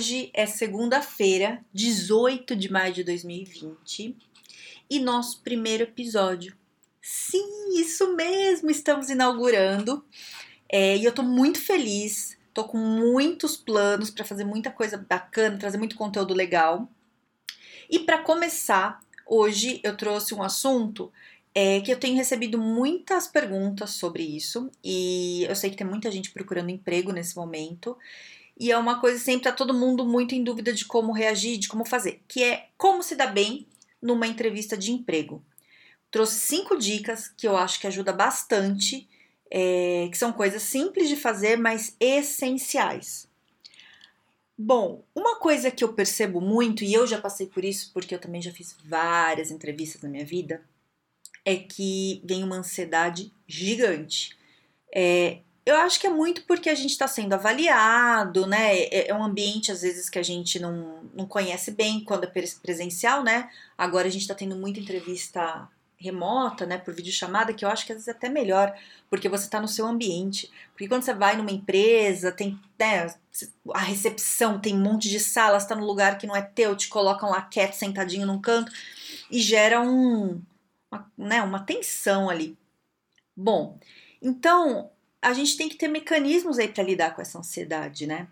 Hoje é segunda-feira, 18 de maio de 2020, e nosso primeiro episódio. Sim, isso mesmo, estamos inaugurando. É, e eu tô muito feliz, tô com muitos planos para fazer muita coisa bacana, trazer muito conteúdo legal. E para começar, hoje eu trouxe um assunto é, que eu tenho recebido muitas perguntas sobre isso, e eu sei que tem muita gente procurando emprego nesse momento. E é uma coisa sempre tá todo mundo muito em dúvida de como reagir, de como fazer, que é como se dar bem numa entrevista de emprego. Trouxe cinco dicas que eu acho que ajuda bastante, é, que são coisas simples de fazer, mas essenciais. Bom, uma coisa que eu percebo muito, e eu já passei por isso porque eu também já fiz várias entrevistas na minha vida, é que vem uma ansiedade gigante. É, eu acho que é muito porque a gente está sendo avaliado, né? É, é, um ambiente, às vezes, que a gente não, não conhece bem quando é presencial, né? Agora a gente está tendo muita entrevista remota, né, por videochamada, que eu acho que às vezes é até melhor, porque você está no seu ambiente. Porque quando você vai numa empresa, tem né, a recepção, tem um monte de salas, está no lugar que não é teu, te colocam lá quieto, sentadinho num canto, e gera um, uma, né, uma tensão ali. Bom, então a gente tem que ter mecanismos aí para lidar com essa ansiedade, né?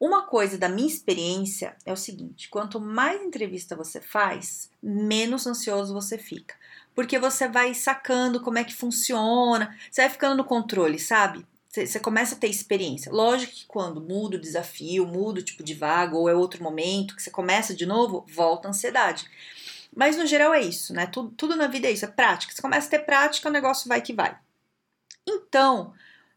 Uma coisa da minha experiência é o seguinte: quanto mais entrevista você faz, menos ansioso você fica porque você vai sacando como é que funciona, você vai ficando no controle, sabe? Você começa a ter experiência. Lógico que quando muda o desafio, muda o tipo de vaga, ou é outro momento, que você começa de novo, volta a ansiedade. Mas no geral é isso, né? Tudo, tudo na vida é isso, é prática. Você começa a ter prática, o negócio vai que vai. Então,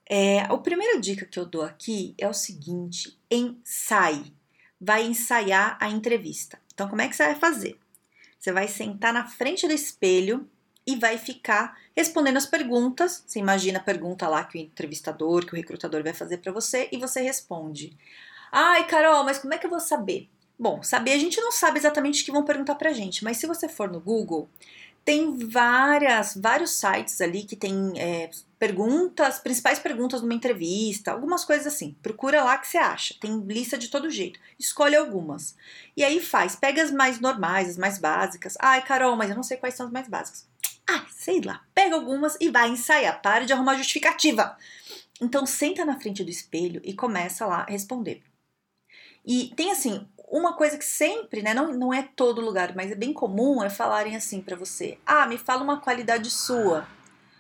é, a primeira dica que eu dou aqui é o seguinte: ensaie. Vai ensaiar a entrevista. Então, como é que você vai fazer? Você vai sentar na frente do espelho e vai ficar respondendo as perguntas. Você imagina a pergunta lá que o entrevistador, que o recrutador vai fazer para você e você responde. Ai, Carol, mas como é que eu vou saber? Bom, saber a gente não sabe exatamente o que vão perguntar pra gente, mas se você for no Google, tem várias, vários sites ali que tem é, perguntas, principais perguntas numa entrevista, algumas coisas assim. Procura lá que você acha. Tem lista de todo jeito. Escolhe algumas. E aí faz. Pega as mais normais, as mais básicas. Ai, Carol, mas eu não sei quais são as mais básicas. Ah, sei lá. Pega algumas e vai ensaiar. Para de arrumar justificativa. Então senta na frente do espelho e começa lá a responder. E tem assim, uma coisa que sempre, né, não, não é todo lugar, mas é bem comum é falarem assim para você: "Ah, me fala uma qualidade sua.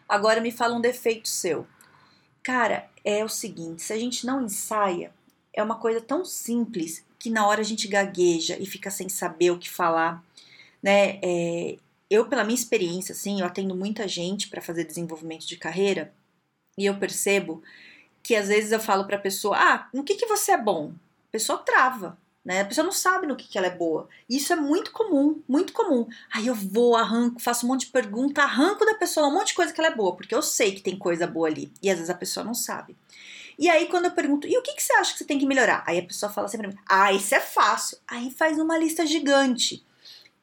Agora me fala um defeito seu". Cara, é o seguinte, se a gente não ensaia, é uma coisa tão simples que na hora a gente gagueja e fica sem saber o que falar, né? É, eu, pela minha experiência, assim, eu atendo muita gente para fazer desenvolvimento de carreira e eu percebo que às vezes eu falo para a pessoa: "Ah, no que que você é bom?" A pessoa trava né? A pessoa não sabe no que, que ela é boa. Isso é muito comum, muito comum. Aí eu vou, arranco, faço um monte de pergunta, arranco da pessoa um monte de coisa que ela é boa, porque eu sei que tem coisa boa ali. E às vezes a pessoa não sabe. E aí, quando eu pergunto, e o que, que você acha que você tem que melhorar? Aí a pessoa fala assim pra mim, ah, isso é fácil. Aí faz uma lista gigante.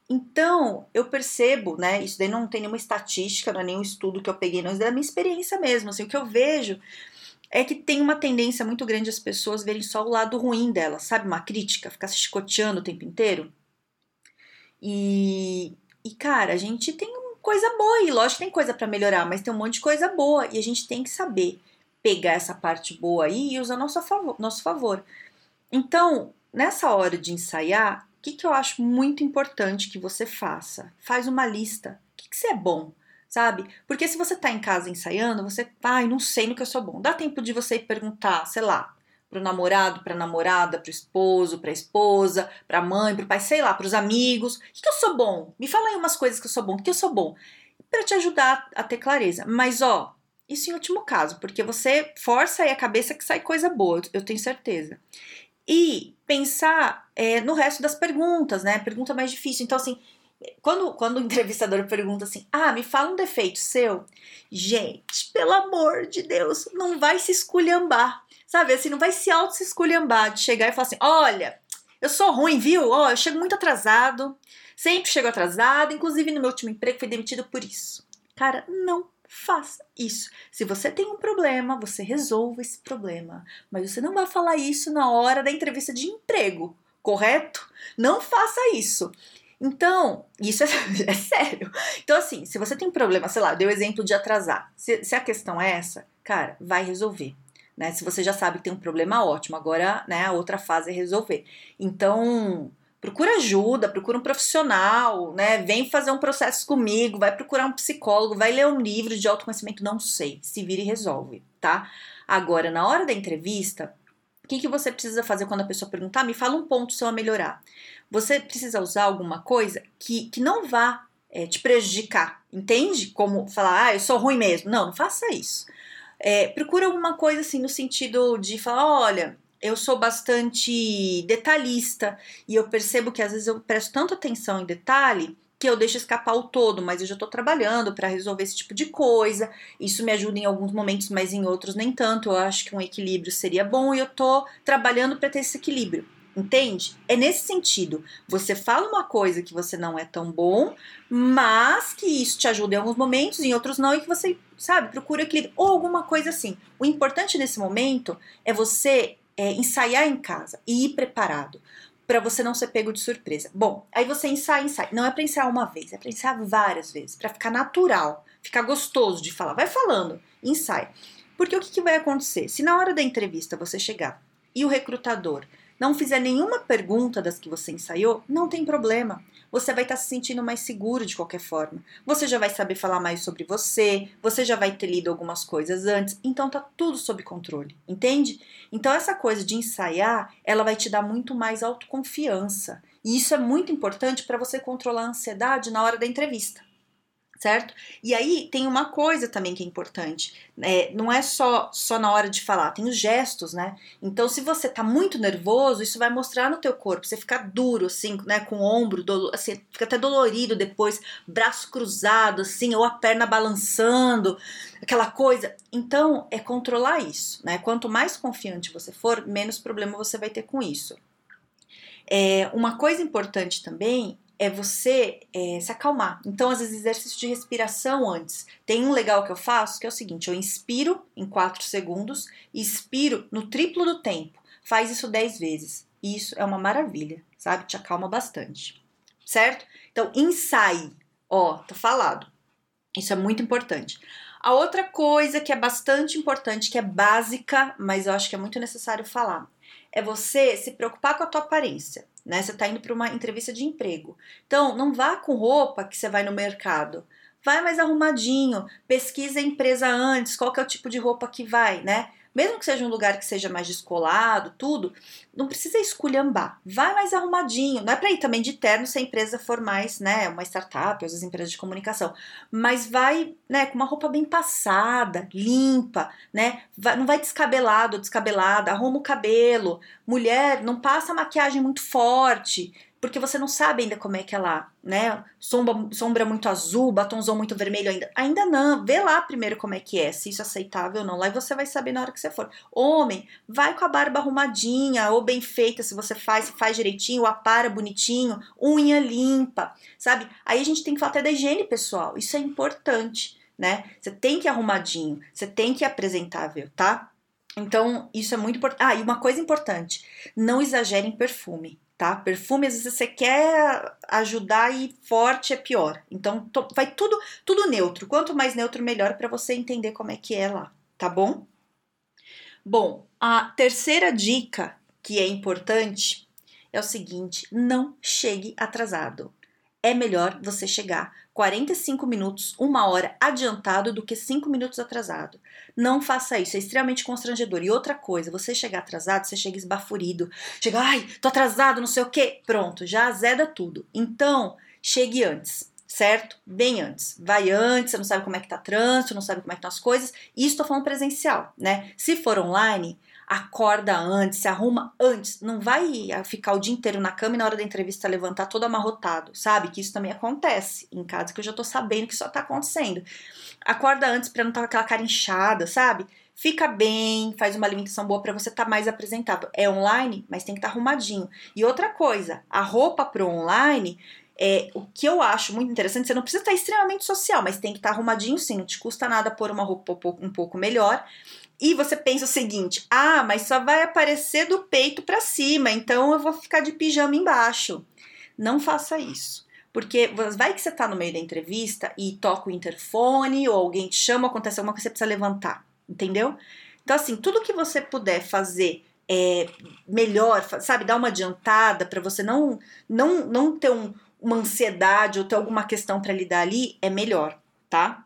Então, eu percebo, né? Isso daí não tem nenhuma estatística, não é nenhum estudo que eu peguei, não, é da minha experiência mesmo. Assim, o que eu vejo é que tem uma tendência muito grande as pessoas verem só o lado ruim dela, sabe? Uma crítica, ficar se chicoteando o tempo inteiro. E, e cara, a gente tem coisa boa e lógico tem coisa para melhorar, mas tem um monte de coisa boa e a gente tem que saber pegar essa parte boa aí e usar nosso favor, nosso favor. Então, nessa hora de ensaiar, o que, que eu acho muito importante que você faça? Faz uma lista. O que, que você é bom? Sabe? Porque se você tá em casa ensaiando, você, ai, não sei no que eu sou bom. Dá tempo de você perguntar, sei lá, pro namorado, pra namorada, pro esposo, pra esposa, pra mãe, pro pai, sei lá, pros amigos. O que, que eu sou bom? Me fala aí umas coisas que eu sou bom. O que eu sou bom? Para te ajudar a ter clareza. Mas, ó, isso em último caso, porque você força aí a cabeça que sai coisa boa, eu tenho certeza. E pensar é, no resto das perguntas, né? Pergunta mais difícil. Então, assim, quando, quando o entrevistador pergunta assim, ah, me fala um defeito seu, gente, pelo amor de Deus, não vai se esculhambar, sabe? Assim, não vai se auto se esculhambar de chegar e falar assim, olha, eu sou ruim, viu? Ó, oh, eu chego muito atrasado, sempre chego atrasado, inclusive no meu último emprego fui demitido por isso. Cara, não faça isso. Se você tem um problema, você resolva esse problema. Mas você não vai falar isso na hora da entrevista de emprego, correto? Não faça isso. Então, isso é, é, sério. Então, assim, se você tem problema, sei lá, deu exemplo de atrasar. Se, se, a questão é essa, cara, vai resolver. Né? Se você já sabe que tem um problema, ótimo. Agora, né, a outra fase é resolver. Então, procura ajuda, procura um profissional, né? Vem fazer um processo comigo, vai procurar um psicólogo, vai ler um livro de autoconhecimento, não sei. Se vira e resolve, tá? Agora, na hora da entrevista, o que, que você precisa fazer quando a pessoa perguntar? Me fala um ponto seu a melhorar você precisa usar alguma coisa que, que não vá é, te prejudicar, entende? Como falar, ah, eu sou ruim mesmo. Não, não faça isso. É, procura alguma coisa assim no sentido de falar, olha, eu sou bastante detalhista e eu percebo que às vezes eu presto tanta atenção em detalhe que eu deixo escapar o todo, mas eu já estou trabalhando para resolver esse tipo de coisa. Isso me ajuda em alguns momentos, mas em outros nem tanto. Eu acho que um equilíbrio seria bom e eu estou trabalhando para ter esse equilíbrio. Entende? É nesse sentido. Você fala uma coisa que você não é tão bom, mas que isso te ajuda em alguns momentos, em outros não, e que você, sabe, procura equilíbrio. Ou alguma coisa assim. O importante nesse momento é você é, ensaiar em casa e ir preparado para você não ser pego de surpresa. Bom, aí você ensaia, ensaia. Não é para ensaiar uma vez, é para ensaiar várias vezes, para ficar natural, ficar gostoso de falar. Vai falando, ensaia. Porque o que, que vai acontecer? Se na hora da entrevista você chegar e o recrutador não fizer nenhuma pergunta das que você ensaiou, não tem problema. Você vai estar se sentindo mais seguro de qualquer forma. Você já vai saber falar mais sobre você, você já vai ter lido algumas coisas antes, então tá tudo sob controle, entende? Então essa coisa de ensaiar, ela vai te dar muito mais autoconfiança. E isso é muito importante para você controlar a ansiedade na hora da entrevista certo? E aí tem uma coisa também que é importante, é, não é só só na hora de falar, tem os gestos, né? Então, se você tá muito nervoso, isso vai mostrar no teu corpo, você fica duro, assim, né, com o ombro, do, assim, fica até dolorido depois, braço cruzado, assim, ou a perna balançando, aquela coisa. Então, é controlar isso, né? Quanto mais confiante você for, menos problema você vai ter com isso. É, uma coisa importante também é você é, se acalmar. Então, às vezes, exercício de respiração antes. Tem um legal que eu faço que é o seguinte: eu inspiro em 4 segundos e expiro no triplo do tempo. Faz isso 10 vezes. Isso é uma maravilha, sabe? Te acalma bastante. Certo? Então, ensaie. Ó, tá falado. Isso é muito importante. A outra coisa que é bastante importante, que é básica, mas eu acho que é muito necessário falar, é você se preocupar com a tua aparência né? Você está indo para uma entrevista de emprego. Então, não vá com roupa que você vai no mercado. Vai mais arrumadinho, pesquisa a empresa antes, qual que é o tipo de roupa que vai, né? Mesmo que seja um lugar que seja mais descolado, tudo, não precisa esculhambar. Vai mais arrumadinho. Não é para ir também de terno se a empresa for mais, né, uma startup, as empresas de comunicação. Mas vai, né, com uma roupa bem passada, limpa, né? Vai, não vai descabelado descabelada, arruma o cabelo. Mulher, não passa maquiagem muito forte porque você não sabe ainda como é que é lá, né? Sombra, sombra muito azul, batomzão muito vermelho ainda. Ainda não. Vê lá primeiro como é que é, se isso é aceitável ou não. Lá você vai saber na hora que você for. Homem, vai com a barba arrumadinha ou bem feita, se você faz, se faz direitinho, apara bonitinho, unha limpa, sabe? Aí a gente tem que falar até da higiene pessoal. Isso é importante, né? Você tem que ir arrumadinho, você tem que ir apresentável, tá? Então, isso é muito importante. Ah, e uma coisa importante: não exagere em perfume tá? Perfume, às vezes você quer ajudar e forte é pior. Então, vai tudo, tudo neutro. Quanto mais neutro, melhor para você entender como é que é lá, tá bom? Bom, a terceira dica que é importante é o seguinte: não chegue atrasado é melhor você chegar 45 minutos, uma hora adiantado do que 5 minutos atrasado. Não faça isso, é extremamente constrangedor. E outra coisa, você chegar atrasado, você chega esbaforido, chega, ai, tô atrasado, não sei o que, pronto, já azeda tudo. Então, chegue antes, certo? Bem antes. Vai antes, você não sabe como é que tá trânsito, não sabe como é que estão as coisas. Isso tô falando presencial, né? Se for online, acorda antes, se arruma antes. Não vai ficar o dia inteiro na cama e na hora da entrevista levantar todo amarrotado, sabe? Que isso também acontece em casa, que eu já tô sabendo que isso tá acontecendo. Acorda antes pra não estar tá com aquela cara inchada, sabe? Fica bem, faz uma alimentação boa para você estar tá mais apresentável. É online, mas tem que estar tá arrumadinho. E outra coisa, a roupa pro online é, o que eu acho muito interessante, você não precisa estar extremamente social, mas tem que estar arrumadinho sim, não te custa nada pôr uma roupa um pouco melhor. E você pensa o seguinte: ah, mas só vai aparecer do peito para cima, então eu vou ficar de pijama embaixo. Não faça isso. Porque vai que você tá no meio da entrevista e toca o interfone, ou alguém te chama, acontece alguma coisa, você precisa levantar, entendeu? Então, assim, tudo que você puder fazer é, melhor, sabe, dar uma adiantada para você não, não, não ter um, uma ansiedade ou ter alguma questão para lidar ali, é melhor, tá?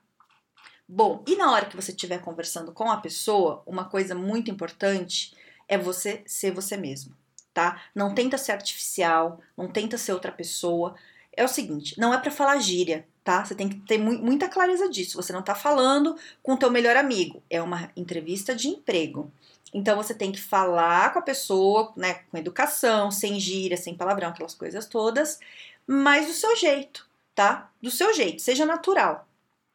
Bom, e na hora que você estiver conversando com a pessoa, uma coisa muito importante é você ser você mesmo, tá? Não tenta ser artificial, não tenta ser outra pessoa. É o seguinte, não é para falar gíria, tá? Você tem que ter mu muita clareza disso. Você não tá falando com o teu melhor amigo, é uma entrevista de emprego. Então você tem que falar com a pessoa, né, com educação, sem gíria, sem palavrão, aquelas coisas todas, mas do seu jeito, tá? Do seu jeito, seja natural.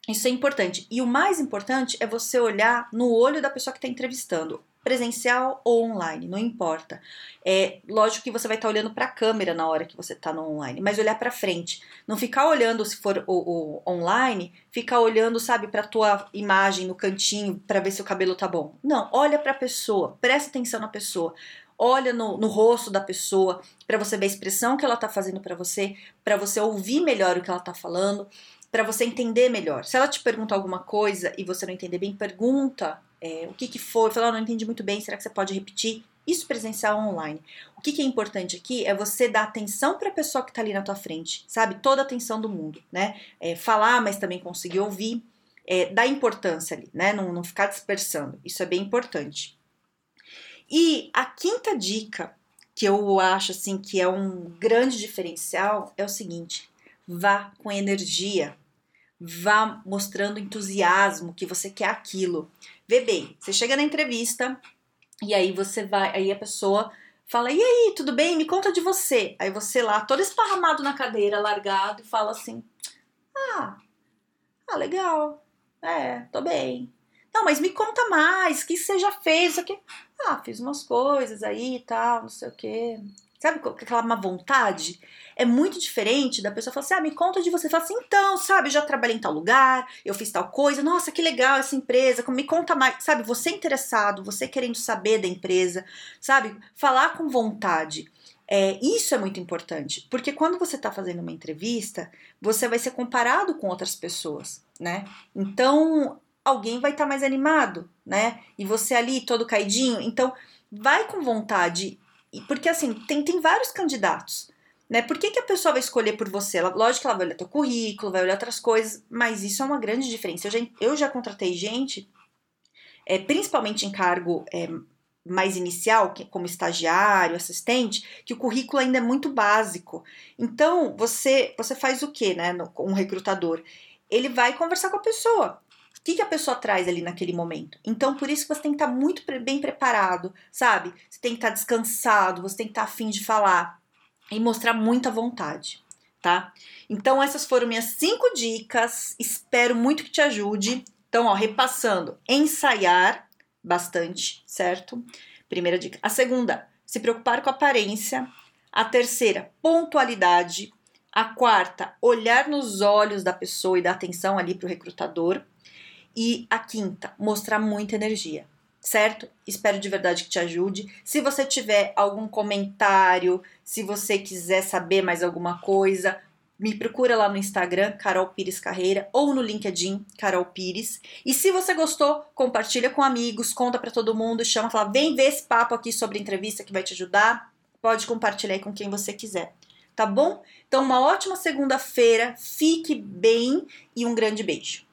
Isso é importante. E o mais importante é você olhar no olho da pessoa que está entrevistando, presencial ou online, não importa. É lógico que você vai estar tá olhando para a câmera na hora que você está no online, mas olhar para frente, não ficar olhando se for o, o online, ficar olhando, sabe, para tua imagem no cantinho para ver se o cabelo tá bom. Não, olha para a pessoa, presta atenção na pessoa olha no, no rosto da pessoa para você ver a expressão que ela está fazendo para você, para você ouvir melhor o que ela está falando, para você entender melhor. Se ela te pergunta alguma coisa e você não entender bem, pergunta é, o que, que foi, fala, oh, não entendi muito bem, será que você pode repetir? Isso presencial online. O que, que é importante aqui é você dar atenção para a pessoa que está ali na tua frente, sabe? Toda a atenção do mundo, né? É, falar, mas também conseguir ouvir, é, dar importância ali, né? Não, não ficar dispersando. Isso é bem importante. E a quinta dica que eu acho assim que é um grande diferencial é o seguinte: vá com energia, vá mostrando entusiasmo que você quer aquilo. Vê bem, você chega na entrevista e aí você vai, aí a pessoa fala: "E aí, tudo bem? Me conta de você". Aí você lá, todo esparramado na cadeira, largado e fala assim: "Ah, ah, legal. É, tô bem. Não, mas me conta mais, o que você já fez? Isso aqui. Ah, fiz umas coisas aí e tal, não sei o quê. Sabe aquela má vontade? É muito diferente da pessoa falar assim: ah, me conta de você. Fala assim, então, sabe, já trabalhei em tal lugar, eu fiz tal coisa, nossa, que legal essa empresa, me conta mais. Sabe, você interessado, você querendo saber da empresa, sabe? Falar com vontade. É, isso é muito importante, porque quando você está fazendo uma entrevista, você vai ser comparado com outras pessoas, né? Então, alguém vai estar tá mais animado, né? E você ali todo caidinho, então vai com vontade, porque assim, tem, tem vários candidatos, né? Por que, que a pessoa vai escolher por você? Ela, lógico que ela vai olhar teu currículo, vai olhar outras coisas, mas isso é uma grande diferença. Eu já, eu já contratei gente, é, principalmente em cargo é, mais inicial, como estagiário, assistente, que o currículo ainda é muito básico. Então, você você faz o que, né? Um recrutador. Ele vai conversar com a pessoa. O que, que a pessoa traz ali naquele momento? Então, por isso que você tem que estar muito bem preparado, sabe? Você tem que estar descansado, você tem que estar afim de falar e mostrar muita vontade, tá? Então, essas foram minhas cinco dicas. Espero muito que te ajude. Então, ó, repassando, ensaiar bastante, certo? Primeira dica. A segunda, se preocupar com a aparência. A terceira, pontualidade. A quarta, olhar nos olhos da pessoa e dar atenção ali para o recrutador. E a quinta, mostrar muita energia, certo? Espero de verdade que te ajude. Se você tiver algum comentário, se você quiser saber mais alguma coisa, me procura lá no Instagram, Carol Pires Carreira, ou no LinkedIn, Carol Pires. E se você gostou, compartilha com amigos, conta para todo mundo, chama, fala, vem ver esse papo aqui sobre entrevista que vai te ajudar. Pode compartilhar com quem você quiser, tá bom? Então, uma ótima segunda-feira, fique bem e um grande beijo.